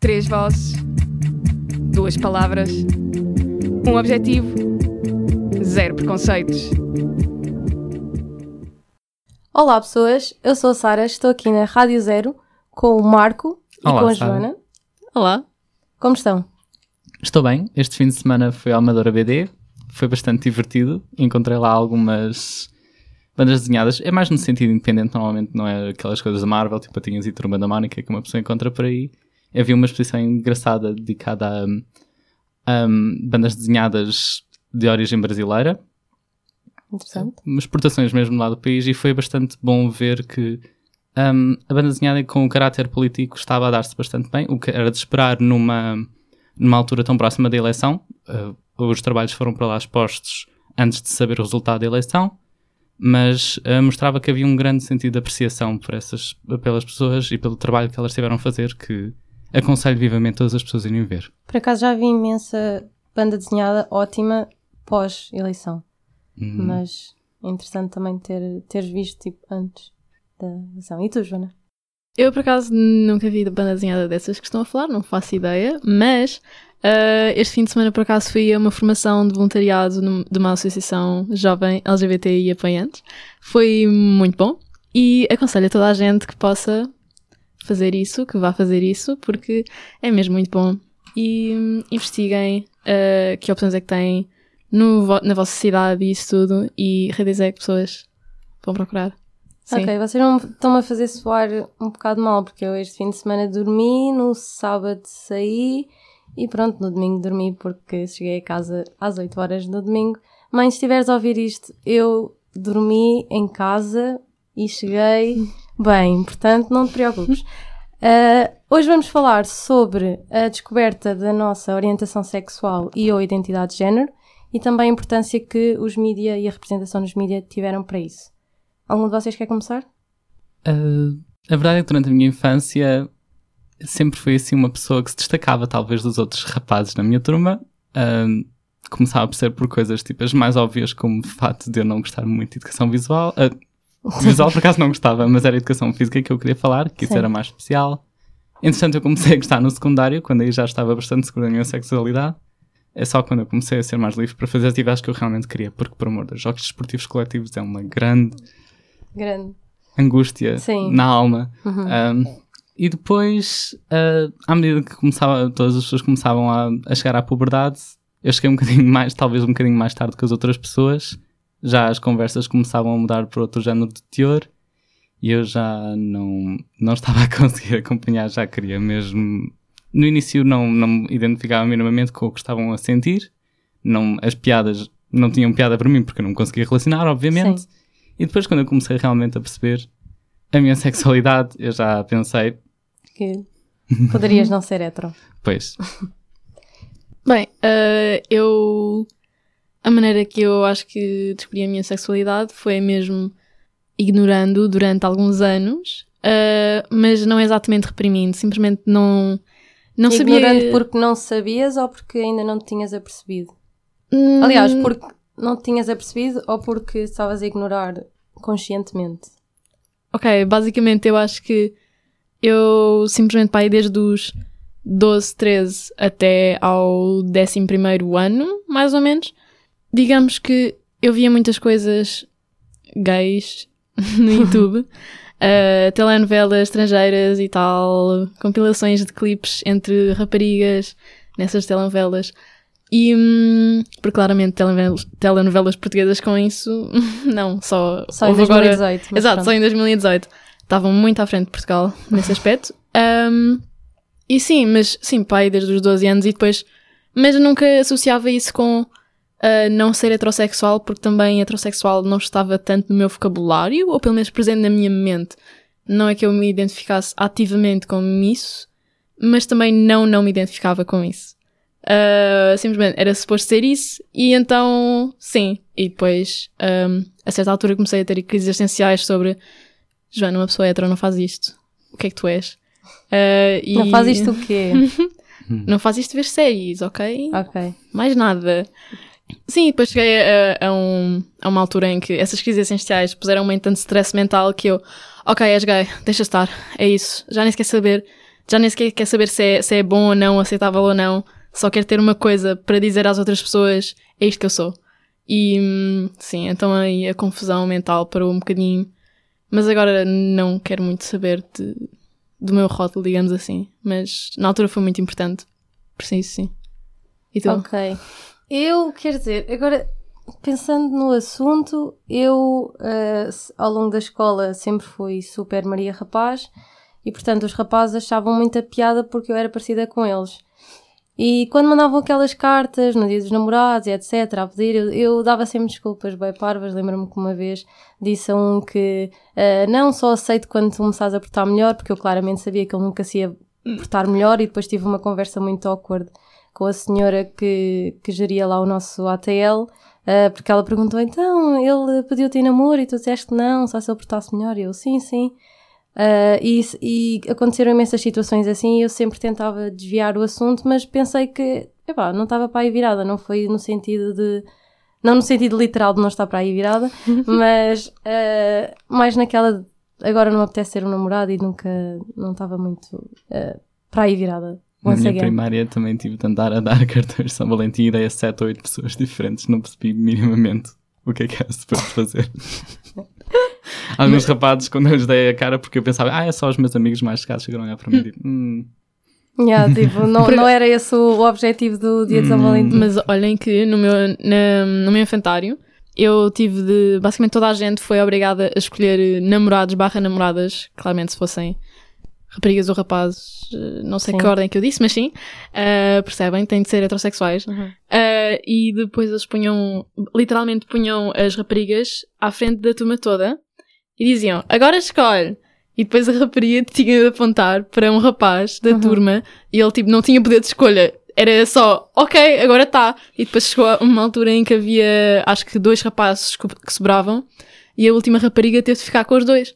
Três vozes, duas palavras, um objetivo, zero preconceitos. Olá pessoas, eu sou a Sara, estou aqui na Rádio Zero com o Marco Olá, e com a Sara. Joana. Olá. Como estão? Estou bem. Este fim de semana fui à Amadora BD. Foi bastante divertido. Encontrei lá algumas bandas desenhadas. É mais no sentido independente, normalmente não é aquelas coisas da Marvel, tipo Patinhas e Turma da Mónica, que uma pessoa encontra por aí. Havia uma exposição engraçada dedicada a, bandas desenhadas de origem brasileira. Interessante. exportações mesmo lá do país e foi bastante bom ver que um, a banda desenhada com o caráter político estava a dar-se bastante bem, o que era de esperar numa, numa altura tão próxima da eleição. Uh, os trabalhos foram para lá expostos antes de saber o resultado da eleição, mas uh, mostrava que havia um grande sentido de apreciação por essas, pelas pessoas e pelo trabalho que elas tiveram a fazer, que aconselho vivamente todas as pessoas a irem ver. Por acaso já vi imensa banda desenhada ótima pós-eleição, Hum. mas é interessante também ter, teres visto tipo antes da eleição. E tu, Joana? Eu, por acaso, nunca vi banda desenhada dessas que estão a falar, não faço ideia, mas ah, este fim de semana, por acaso, fui a uma formação de voluntariado num- de uma associação jovem LGBTI e apoiantes. Foi muito bom e aconselho a toda a gente que possa fazer isso, que vá fazer isso, porque é mesmo muito bom. E hum, investiguem ah, que opções é que têm no na vossa cidade e isso tudo e redes é que pessoas vão procurar. Sim. Ok, vocês não estão-me a fazer soar um bocado mal, porque eu este fim de semana dormi, no sábado saí e pronto, no domingo dormi porque cheguei a casa às 8 horas no domingo. Mãe, se estiveres a ouvir isto, eu dormi em casa e cheguei bem, portanto não te preocupes. Ah, hoje vamos falar sobre a descoberta da nossa orientação sexual e ou identidade de género e também a importância que os mídia e a representação nos mídia tiveram para isso. Algum de vocês quer começar? Uh, a verdade é que durante a minha infância sempre fui assim uma pessoa que se destacava talvez dos outros rapazes na minha turma. Uh, começava por ser por coisas tipo as mais óbvias, como o facto de eu não gostar muito de educação visual. Uh, visual por acaso não gostava, mas era educação física que eu queria falar, que isso Sim. era mais especial. Entretanto, eu comecei a gostar no secundário, quando aí já estava bastante segura da minha sexualidade. É só quando eu comecei a ser mais livre para fazer atividades que eu realmente queria, porque, por amor de Deus, jogos desportivos coletivos é uma grande Grande. angústia Sim. na alma. Uhum. Um, e depois, uh, à medida que começava, todas as pessoas começavam a, a chegar à puberdade, eu cheguei um bocadinho mais, talvez um bocadinho mais tarde que as outras pessoas. Já as conversas começavam a mudar para outro género de teor e eu já não, não estava a conseguir acompanhar, já queria mesmo. No início não, não me identificava minimamente com o que estavam a sentir, não, as piadas não tinham piada para mim porque eu não me conseguia relacionar, obviamente. Sim. E depois, quando eu comecei realmente a perceber a minha sexualidade, eu já pensei, Que poderias não ser hetero. pois, Bem, eh, eu. A maneira que eu acho que descobri a minha sexualidade foi mesmo ignorando durante alguns anos, eh, mas não exatamente reprimindo, simplesmente não. Não Ignorante sabia. porque não sabias ou porque ainda não te tinhas apercebido? Hum, Aliás, porque não te tinhas apercebido ou porque estavas a ignorar conscientemente? Ok, basicamente eu acho que eu simplesmente pai desde os 12, 13 até ao 11 ano, mais ou menos. Digamos que eu via muitas coisas gays no YouTube, uh, telenovelas estrangeiras e tal, compilações de clipes entre raparigas nessas telenovelas. E, hum, porque claramente telenovelas, telenovelas portuguesas com isso, não, só, Só em houve agora- 2018. mas Exato, pronto. só em 2018. Estavam muito à frente de Portugal nesse aspecto. Um, e sim, mas sim, pai desde os 12 anos e depois. Mas eu nunca associava isso com ah, não ser heterossexual, porque também heterossexual não estava tanto no meu vocabulário, ou pelo menos presente na minha mente. Não é que eu me identificasse ativamente com isso, mas também não, não me identificava com isso. Ah, simplesmente era suposto ser isso, e então, sim. E depois, ahm, a certa altura, comecei a ter crises existenciais sobre Joana, uma pessoa hetero não faz isto. O que é que tu és? Ah, e- Não faz isto o quê? Não faz isto ver séries, ok? ok. Mais nada. Sim, depois cheguei a, a um- a uma altura em que essas crises essenciais puseram-me em tanto stress mental que eu, ok, és gay, deixa estar, é isso, já nem se quer saber já nem sequer quer saber se é, se é bom ou não, aceitável ou não, só quer ter uma coisa para dizer às outras pessoas: é isto que eu sou. E hum, sim, então aí a confusão mental parou um bocadinho. Mas agora não quero muito saber de, do meu rótulo, digamos assim. Mas na altura foi muito importante. Preciso, sim. E tu? Ok. Eu, quer dizer, agora pensando no assunto, eu s- ao longo da escola sempre fui super Maria Rapaz e portanto os rapazes achavam muita piada porque eu era parecida com eles. E quando mandavam aquelas cartas no dia dos namorados e etc. a pedir, eu, eu dava sempre desculpas bem parvas. Lembro-me que uma vez disse a um que eh, não só aceito quando tu começares a portar melhor, porque eu claramente sabia que ele nunca se ia portar melhor e depois tive uma conversa muito awkward com a senhora que, que geria lá o nosso ATL, ah, porque ela perguntou, então, ele pediu-te em namoro e tu disseste que não, só se ele portasse melhor. E eu, sim, sim. Ah, e, e aconteceram imensas situações assim e eu sempre tentava desviar o assunto, mas pensei que, epá, não estava para aí virada, não foi no sentido de... Não no sentido literal de não estar para aí virada, mas ah, mais naquela... de, Agora não apetece ser um namorado e nunca... Não estava muito ah, para aí virada. Na minha again. primária também tive de andar a dar cartões de São Valentim e dei a 7 ou 8 pessoas diferentes. Não percebi minimamente o que é que era suposto fazer. Alguns rapazes, quando eu lhes dei a cara, porque eu pensava, ah, é só os meus amigos mais chegados chegaram a olhar para mim e digo, hum, Yeah, tipo, não, não era esse o objetivo do dia de São Hum. Valentim. Mas olhem que no meu, na- no meu infantário eu tive de. Basicamente toda a gente foi obrigada a escolher eh, namorados barra namoradas, claramente se fossem raparigas ou rapazes, eh, não sei Sim. que ordem que eu disse, mas sim, eh, percebem, têm de ser heterossexuais. Uhum. Eh, e depois eles punham, literalmente punham as raparigas à frente da turma toda e diziam: agora escolhe. E depois a rapariga tinha de apontar para um rapaz da Uhum. turma e ele tipo não tinha poder de escolha. Era só, ok, agora tá. E depois chegou a uma altura em que havia, acho que dois rapazes que sobravam e a última rapariga teve de ficar com os dois.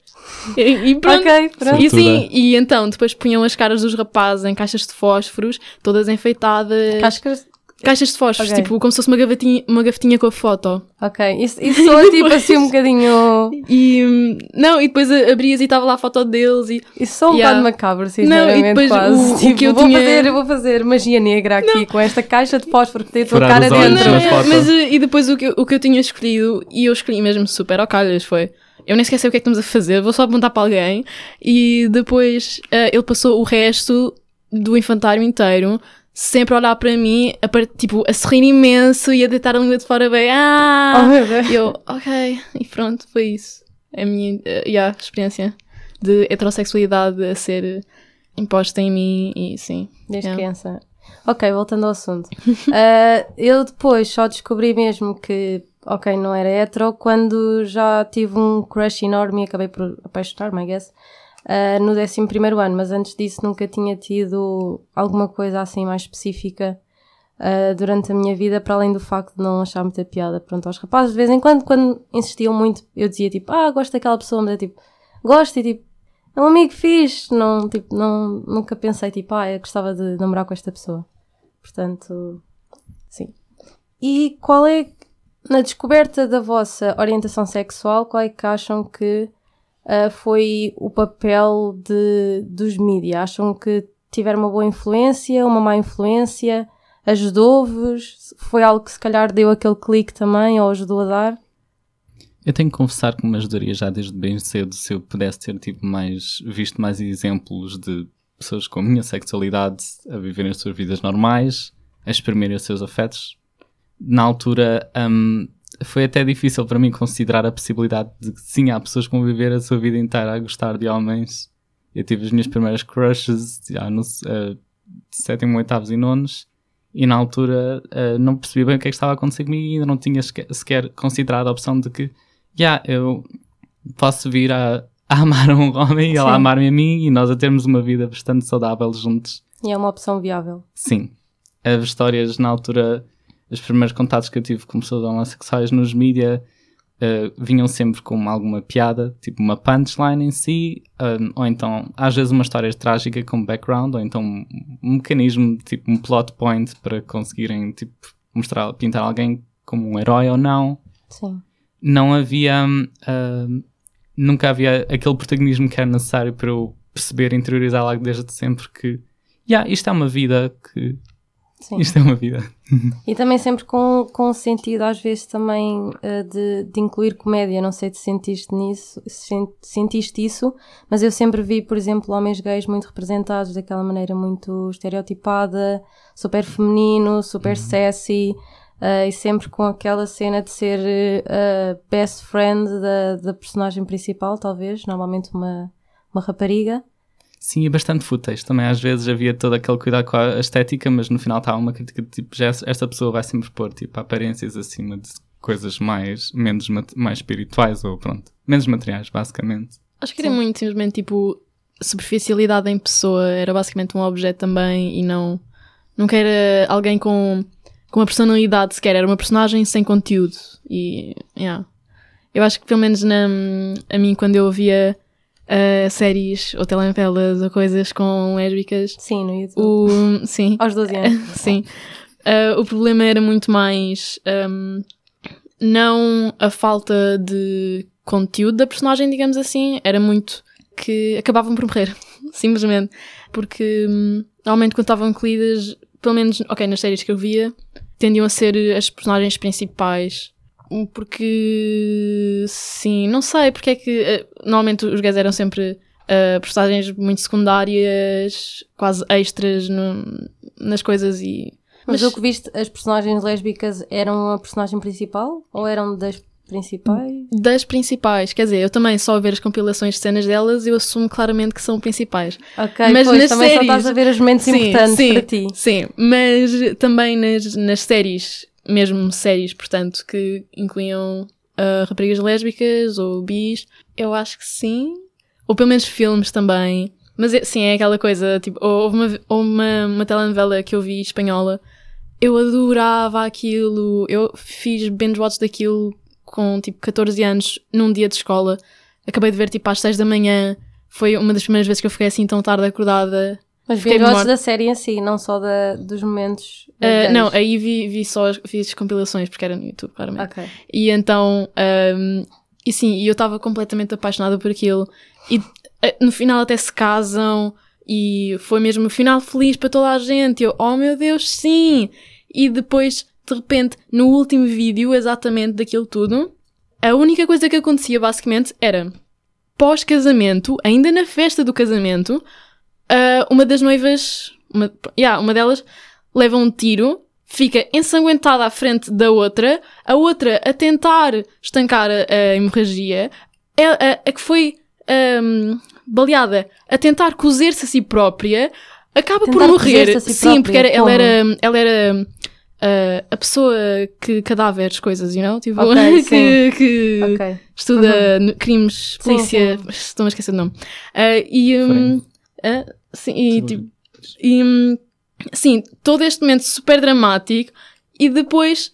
E, e pronto. Ok, pronto. E sim, Sortuda. e então depois punham as caras dos rapazes em caixas de fósforos, todas enfeitadas. Cascas. Caixas de fósforos, Ok. tipo como se fosse uma gavetinha, uma gavetinha com a foto. Ok, isso, isso soa tipo assim um bocadinho. E não, e depois abrias e estava lá a foto deles e Isso soa um Yeah. bocado macabro, sinceramente. Não, e depois quase. o- o tipo, que eu vou, tinha- fazer, eu vou fazer magia negra aqui com esta caixa de fósforo que tem a tua Furar cara dentro. Não, mas e depois o que, eu- o que eu tinha escolhido, e eu escolhi mesmo super ao calhas, foi eu nem sei o que é que estamos a fazer, vou só apontar para alguém, e depois eh, ele passou o resto do infantário inteiro sempre a olhar para mim, a tipo, a sorrir imenso e a deitar a língua de fora bem, Oh ah! meu Deus. E eu, ok, e pronto, foi isso. A minha eh, yeah, experiência de heterossexualidade a ser imposta em mim, e sim. Desde Yeah. criança. Ok, voltando ao assunto. Ah, eu depois só descobri mesmo que, ok, não era hetero quando já tive um crush enorme e acabei por apaixonar-me, I guess, ah, no 11 ano, mas antes disso nunca tinha tido alguma coisa assim mais específica ah, durante a minha vida, para além do facto de não achar muita piada. Pronto, aos rapazes, de vez em quando, quando insistiam muito, eu dizia tipo, ah, gosto daquela pessoa, mas é tipo, gosto e tipo, é um amigo fixe, não, tipo, não, nunca pensei tipo, ah, eu gostava de namorar com esta pessoa. Portanto, sim. E qual é, na descoberta da vossa orientação sexual, qual é que acham que ah, foi o papel de, dos mídias? Acham que tiveram uma boa influência, uma má influência? Ajudou-vos? Foi algo que se calhar deu aquele clique também ou ajudou a dar? Eu tenho que confessar que me ajudaria já desde bem cedo se eu pudesse ter tipo mais visto mais exemplos de pessoas com a minha sexualidade a viverem as suas vidas normais, a exprimirem os seus afetos. Na altura hum, foi até difícil para mim considerar a possibilidade de que sim, há pessoas que vão viver a sua vida inteira a gostar de homens. Eu tive as minhas primeiras crushes já no uh, sétimo, oitavos e nonos e na altura uh, não percebi bem o que é que estava a acontecer comigo e ainda não tinha sequer, considerado a opção de que já, eu posso vir a, a amar um homem e ela Sim. amar-me a mim e nós a termos uma vida bastante saudável juntos. E é uma opção viável. Sim. As histórias, na altura, os primeiros contatos que eu tive com pessoas homossexuais nos mídia eh, vinham sempre com alguma piada, tipo uma punchline em si, um, ou então, às vezes, uma história trágica com background, ou então um, um mecanismo, tipo um plot point para conseguirem, tipo, mostrar, pintar alguém como um herói ou não Sim. não havia. hum, nunca havia aquele protagonismo que era necessário para eu perceber, interiorizar lá desde sempre que yeah, isto é uma vida que Sim. isto é uma vida. E também sempre com, com o sentido, às vezes, também eh, de, de incluir comédia. Não sei se sentiste nisso, se sen- sentiste isso, mas eu sempre vi, por exemplo, homens gays muito representados daquela maneira muito estereotipada, super feminino, super sassy, eh, e sempre com aquela cena de ser a best friend da, da personagem principal, talvez, normalmente uma, uma rapariga. Sim, e bastante fúteis. Também às vezes havia todo aquele cuidado com a estética, mas no final estava uma crítica de tipo, já esta pessoa vai sempre pôr tipo, aparências acima de coisas mais, menos, mais espirituais ou pronto, menos materiais, basicamente. Acho que era muito simplesmente tipo superficialidade em pessoa, era basicamente um objeto também e não. Nunca era alguém com, com uma personalidade sequer, era uma personagem sem conteúdo. E. Yeah. Eu acho que pelo menos na, a mim, quando eu via ah, séries ou telenovelas ou coisas com lésbicas, Sim, no YouTube. o. Sim. Aos 12 anos. Sim. Uh, o problema era muito mais um, não a falta de conteúdo da personagem, digamos assim, era muito que acabavam por morrer, simplesmente. Porque hum, normalmente quando estavam incluídas, pelo menos, ok, nas séries que eu via, tendiam a ser as personagens principais. Porque sim, não sei porque é que eh, normalmente os gays eram sempre eh, personagens muito secundárias, quase extras no- nas coisas e Mas, Mas- o que viste, as personagens lésbicas eram a personagem principal ou eram das principais? Das principais, quer dizer, eu também só a ver as compilações de cenas delas, eu assumo claramente que são principais. Ok, Mas pois, nas também séries- só estás a ver os momentos importantes sim, para ti. Sim, mas também nas, nas séries, mesmo séries, portanto, que incluíam ah, raparigas lésbicas ou bis, eu acho que sim. Ou pelo menos filmes também. Mas é- sim, é aquela coisa, tipo, houve uma, uma, uma telenovela que eu vi espanhola, eu adorava aquilo, eu fiz binge watch daquilo com tipo 14 anos num dia de escola, acabei de ver tipo às 6 da manhã, foi uma das primeiras vezes que eu fiquei assim tão tarde acordada. Mas Fiquei vi morta. da série em si, não só da, dos momentos. Ah, gays. não, aí vi, vi só as, vi as compilações porque era no YouTube, claramente. Ok. E então, ahm, e sim, eu estava completamente apaixonada por aquilo. E eh, no final até se casam e foi mesmo um final feliz para toda a gente. Eu, oh meu Deus, sim! E depois, de repente, no último vídeo, exatamente daquilo tudo, a única coisa que acontecia basicamente era pós-casamento, ainda na festa do casamento, ah, uma das noivas, uma, yeah, uma delas leva um tiro, fica ensanguentada à frente da outra, a outra a tentar estancar a, a hemorragia, a, a- a que foi ahm, baleada a tentar cozer-se a si própria, acaba por Tentar morrer. cozer-se a si Sim, porque era, própria, ela era, ela era ah, a pessoa que cadáveres, coisas, you know? Tipo, Ok, que, que Ok. estuda no- crimes, Sim, polícia, estou a esquecer o nome. Ah, e, Forense. Ah, sim, e, tipo, e, sim, todo este momento super dramático e depois,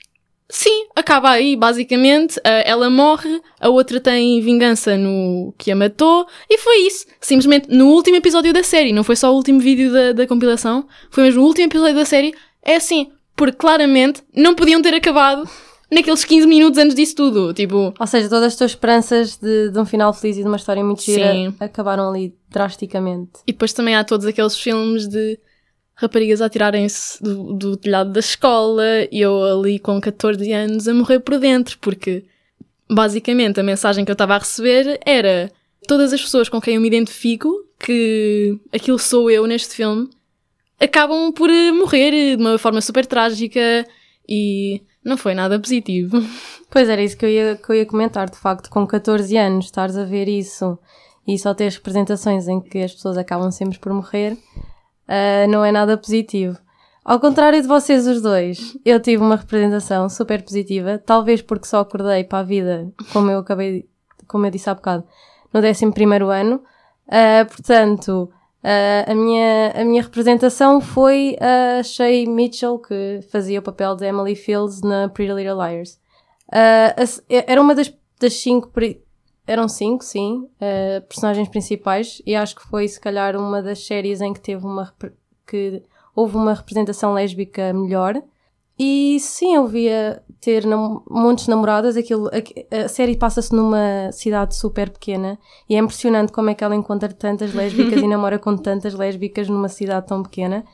sim, acaba aí, basicamente, ah, ela morre, a outra tem vingança no que a matou e foi isso. Simplesmente no último episódio da série, não foi só o último vídeo da, da compilação, foi mesmo o último episódio da série, é assim, porque claramente não podiam ter acabado naqueles 15 minutos antes disso tudo, tipo... Ou seja, todas as tuas esperanças de, de um final feliz e de uma história muito gira Sim. acabaram ali drasticamente. E depois também há todos aqueles filmes de raparigas a tirarem-se do, do telhado da escola e eu ali com 14 anos a morrer por dentro, porque basicamente a mensagem que eu estava a receber era todas as pessoas com quem eu me identifico, que aquilo sou eu neste filme, acabam por morrer de uma forma super trágica e não foi nada positivo. Pois era isso que eu ia, que eu ia comentar, de facto, com 14 anos, estares a ver isso e só teres representações em que as pessoas acabam sempre por morrer, ah, não é nada positivo. Ao contrário de vocês os dois, eu tive uma representação super positiva, talvez porque só acordei para a vida, como eu acabei, como eu disse há bocado, no 11 ano. Ah, portanto, ah, a, minha, a minha representação foi a Shay Mitchell, que fazia o papel de Emily Fields na Pretty Little Liars. Se- era uma das, das cinco, eram cinco, sim, ah, personagens principais, e acho que foi se calhar uma das séries em que teve uma, que houve uma representação lésbica melhor. E sim, eu via ter nam montes de namoradas. Aquilo, a, a série passa-se numa cidade super pequena e é impressionante como é que ela encontra tantas lésbicas e namora com tantas lésbicas numa cidade tão pequena.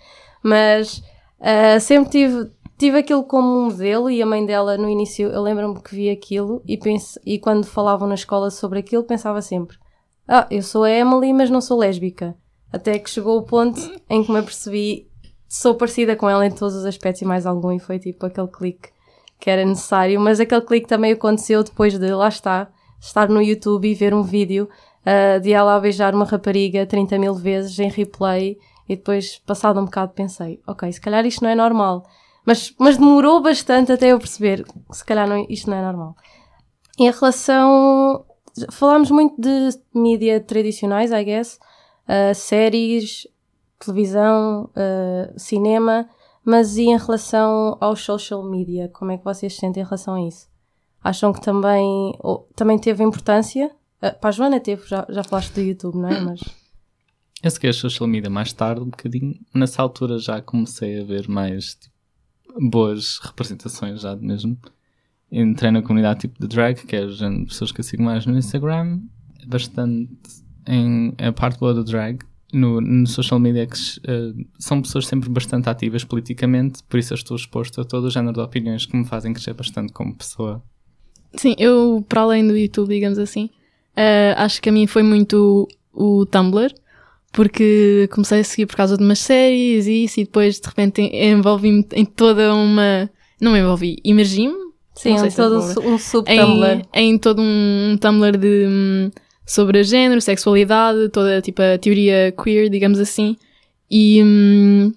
Mas uh, sempre tive, tive aquilo como um modelo e a mãe dela, no início, eu lembro-me que vi aquilo e, pense, e quando falavam na escola sobre aquilo, pensava sempre: Ah, eu sou a Emily, mas não sou lésbica. Até que chegou o ponto em que me apercebi sou parecida com ela em todos os aspectos e mais algum, e foi tipo aquele clique que era necessário, mas aquele clique também aconteceu depois de, lá está, estar no YouTube e ver um vídeo uh, de ela a beijar uma rapariga 30 mil vezes em replay, e depois, passado um bocado, pensei, ok, se calhar isto não é normal. Mas, mas demorou bastante até eu perceber que se calhar não, isto não é normal. Em relação. Falámos muito de mídia tradicionais, I guess. Uh, séries, televisão, uh, cinema, mas e em relação aos social media? Como é que vocês se sentem em relação a isso? Acham que também, ou, também teve importância? Uh, para a Joana teve, já, já falaste do YouTube, não é? Mas... Eu segui a social media mais tarde, um bocadinho. Nessa altura já comecei a ver mais tipo, boas representações já mesmo. Entrei na comunidade tipo de drag, que é as pessoas que eu sigo mais no Instagram. Bastante em a parte boa do drag no, no social media que uh, são pessoas sempre bastante ativas politicamente, por isso eu estou exposto a todo o género de opiniões que me fazem crescer bastante como pessoa. Sim, eu, para além do YouTube, digamos assim, uh, acho que a mim foi muito o Tumblr, porque comecei a seguir por causa de umas séries e isso, e depois de repente envolvi-me em toda uma. Não me envolvi, imergi-me. Sim, em todo um, um sub-Tumblr. Em, em, todo um Tumblr de. Um, sobre género, sexualidade, toda tipo a teoria queer, digamos assim. E hum,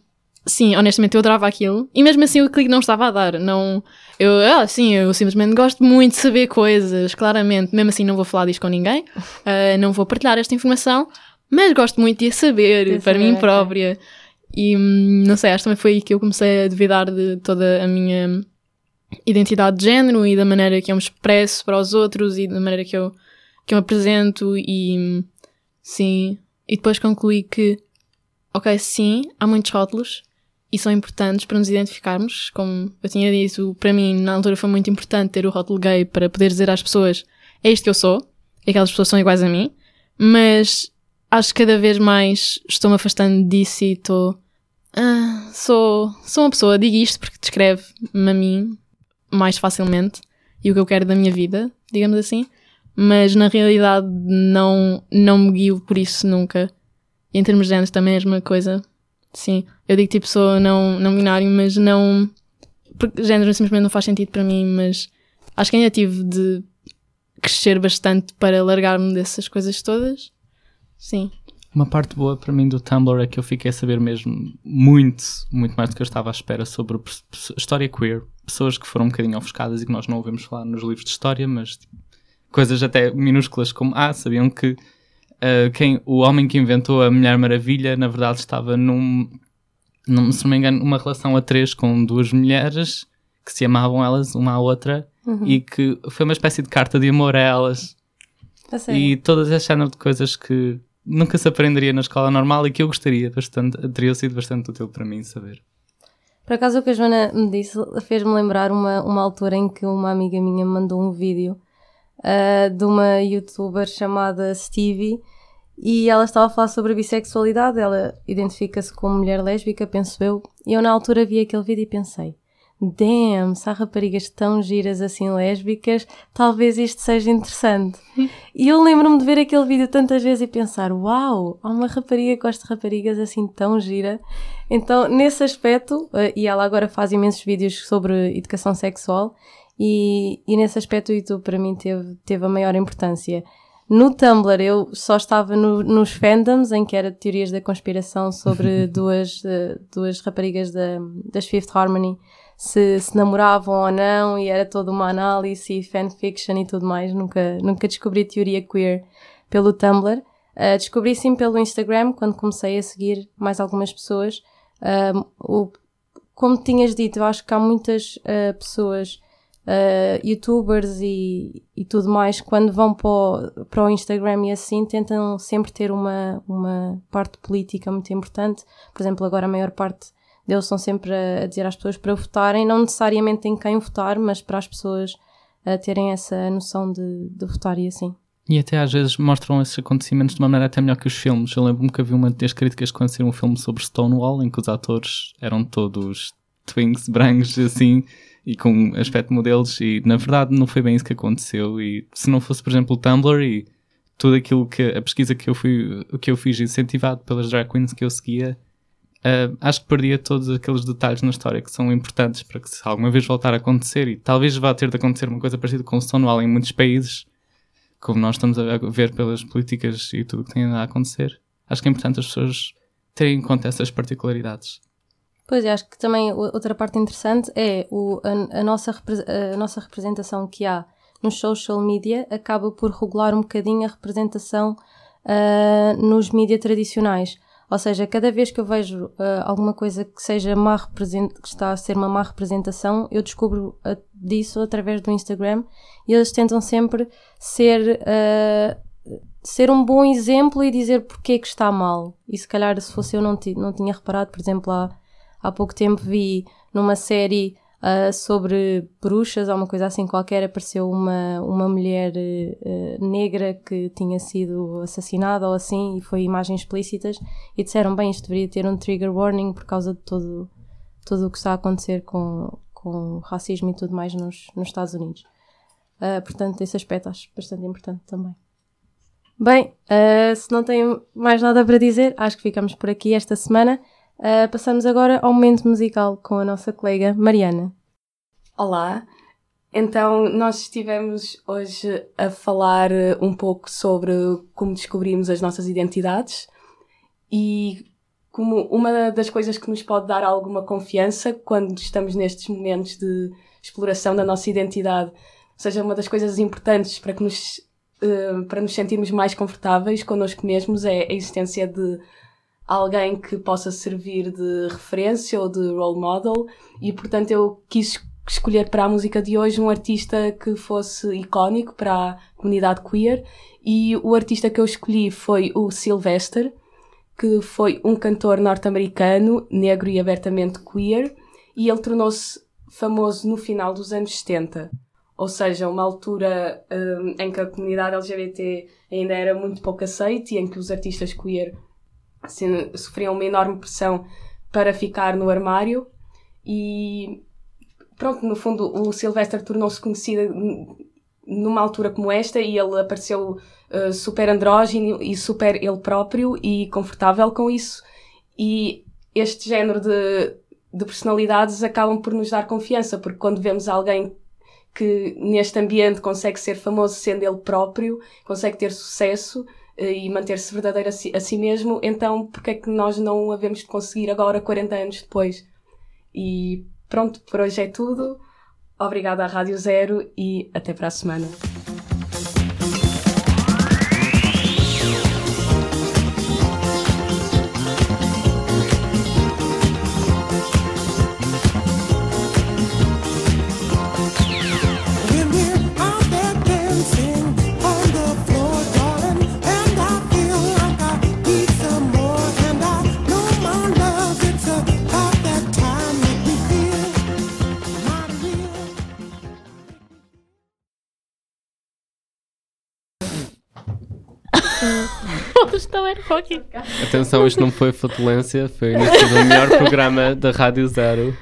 sim, honestamente eu adorava aquilo. E mesmo assim o clique não estava a dar. Não, eu, ah, sim, eu simplesmente gosto muito de saber coisas, claramente. Mesmo assim não vou falar disto com ninguém, uh, não vou partilhar esta informação, mas gosto muito de a saber de para saber, mim própria. E hum, não sei, acho que também foi aí que eu comecei a duvidar de toda a minha identidade de género e da maneira que eu me expresso para os outros e da maneira que eu que eu apresento e sim. E depois concluí que, ok, sim, há muitos rótulos e são importantes para nos identificarmos. Como eu tinha dito, para mim na altura foi muito importante ter o rótulo gay para poder dizer às pessoas é isto que eu sou, e aquelas pessoas são iguais a mim, mas acho que cada vez mais estou-me afastando disso e estou. Ah, sou, sou uma pessoa, digo isto porque descreve-me a mim mais facilmente e o que eu quero da minha vida, digamos assim mas na realidade não, não me guio por isso nunca. Em termos de géneros também é a mesma coisa. Sim, eu digo tipo sou não, não binário, mas não. Porque género simplesmente não faz sentido para mim, mas acho que ainda tive de crescer bastante para largar-me dessas coisas todas. Sim. Uma parte boa para mim do Tumblr é que eu fiquei a saber mesmo muito, muito mais do que eu estava à espera sobre história queer. Pessoas que foram um bocadinho ofuscadas e que nós não ouvimos falar nos livros de história, mas tipo, coisas até minúsculas como ah, sabiam que uh, quem, o homem que inventou a Mulher Maravilha na verdade estava num, num, se não me engano, uma relação a três com duas mulheres que se amavam elas uma à outra uhum. e que foi uma espécie de carta de amor a elas. e todas essas género de coisas que nunca se aprenderia na escola normal e que eu gostaria bastante, teria sido bastante útil para mim saber. Por acaso o que a Joana me disse fez-me lembrar uma, uma altura em que uma amiga minha me mandou um vídeo uh, de uma youtuber chamada Stevie e ela estava a falar sobre a bissexualidade. Ela identifica-se como mulher lésbica, penso eu. E eu na altura vi aquele vídeo e pensei: damn, se há raparigas tão giras assim lésbicas, talvez isto seja interessante. e eu lembro-me de ver aquele vídeo tantas vezes e pensar: uau, há uma rapariga que gosta de raparigas assim tão gira. Então, nesse aspecto, ah, e ela agora faz imensos vídeos sobre educação sexual, e, e nesse aspecto o YouTube para mim teve, teve a maior importância. No Tumblr eu só estava no, nos fandoms, em que era teorias da conspiração sobre duas, uh, duas raparigas da, das Fifth Harmony, se, se namoravam ou não, e era toda uma análise e fanfiction e tudo mais. Nunca, nunca descobri teoria queer pelo Tumblr. Uh, descobri sim pelo Instagram, quando comecei a seguir mais algumas pessoas. Uh, o, como tinhas dito, eu acho que há muitas pessoas uh, youtubers e, e tudo mais, quando vão para o, para o Instagram e assim, tentam sempre ter uma, uma parte política muito importante. Por exemplo, agora a maior parte Eles estão sempre a, a dizer às pessoas para votarem, não necessariamente em quem votar, mas para as pessoas a terem essa noção de, de votar e assim. E até às vezes mostram esses acontecimentos de uma maneira até melhor que os filmes. Eu lembro-me que havia uma das críticas quando saiu um filme sobre Stonewall, em que os atores eram todos twinks, brancos, assim, e com aspecto modelos, e na verdade não foi bem isso que aconteceu. E se não fosse, por exemplo, o Tumblr e tudo aquilo que a pesquisa que eu, fui, que eu fiz incentivado pelas drag queens que eu seguia, uh, acho que perdia todos aqueles detalhes na história que são importantes para que se alguma vez voltar a acontecer, e talvez vá ter de acontecer uma coisa parecida com o Stonewall em muitos países como nós estamos a ver pelas políticas e tudo o que tem a acontecer, acho que é importante as pessoas terem em conta essas particularidades. Pois, acho que também outra parte interessante é o, a, a, nossa, a nossa representação que há nos social media acaba por regular um bocadinho a representação uh, nos mídias tradicionais. Ou seja, cada vez que eu vejo uh, alguma coisa que seja má que está a ser uma má representação, eu descubro uh, disso através do Instagram e eles tentam sempre ser, uh, ser um bom exemplo e dizer porque é que está mal. E se calhar se fosse eu não, não tinha reparado, por exemplo, há, há pouco tempo vi numa série uh, sobre bruxas ou uma coisa assim qualquer, apareceu uma, uma mulher uh, negra que tinha sido assassinada ou assim, e foi imagens explícitas, e disseram, bem, isto deveria ter um trigger warning por causa de todo, tudo o que está a acontecer com, com racismo e tudo mais nos, nos Estados Unidos. Uh, portanto, esse aspecto acho bastante importante também. Bem, uh, se não tenho mais nada para dizer, acho que ficamos por aqui esta semana. Uh, passamos agora ao momento musical com a nossa colega Mariana. Olá, então nós estivemos hoje a falar um pouco sobre como descobrimos as nossas identidades e como uma das coisas que nos pode dar alguma confiança quando estamos nestes momentos de exploração da nossa identidade, ou seja, uma das coisas importantes para que nos, uh, para nos sentirmos mais confortáveis connosco mesmos é a existência de alguém que possa servir de referência ou de role model e portanto eu quis escolher para a música de hoje um artista que fosse icónico para a comunidade queer e o artista que eu escolhi foi o Sylvester que foi um cantor norte-americano, negro e abertamente queer e ele tornou-se famoso no final dos anos 70 ou seja, uma altura um, em que a comunidade LGBT ainda era muito pouco aceite e em que os artistas queer assim, sofriam uma enorme pressão para ficar no armário e pronto, no fundo o Sylvester tornou-se conhecido numa altura como esta e ele apareceu uh, super andrógeno e super ele próprio e confortável com isso. E este género de, de personalidades acabam por nos dar confiança porque quando vemos alguém que neste ambiente consegue ser famoso sendo ele próprio, consegue ter sucesso, e manter-se verdadeiro a si, a si, mesmo, então porque é que nós não o havemos de conseguir agora, 40 anos depois? E pronto, por hoje é tudo. Obrigada à Rádio Zero e até para a semana. Atenção, isto não foi flatulência, foi o melhor programa da Rádio Zero.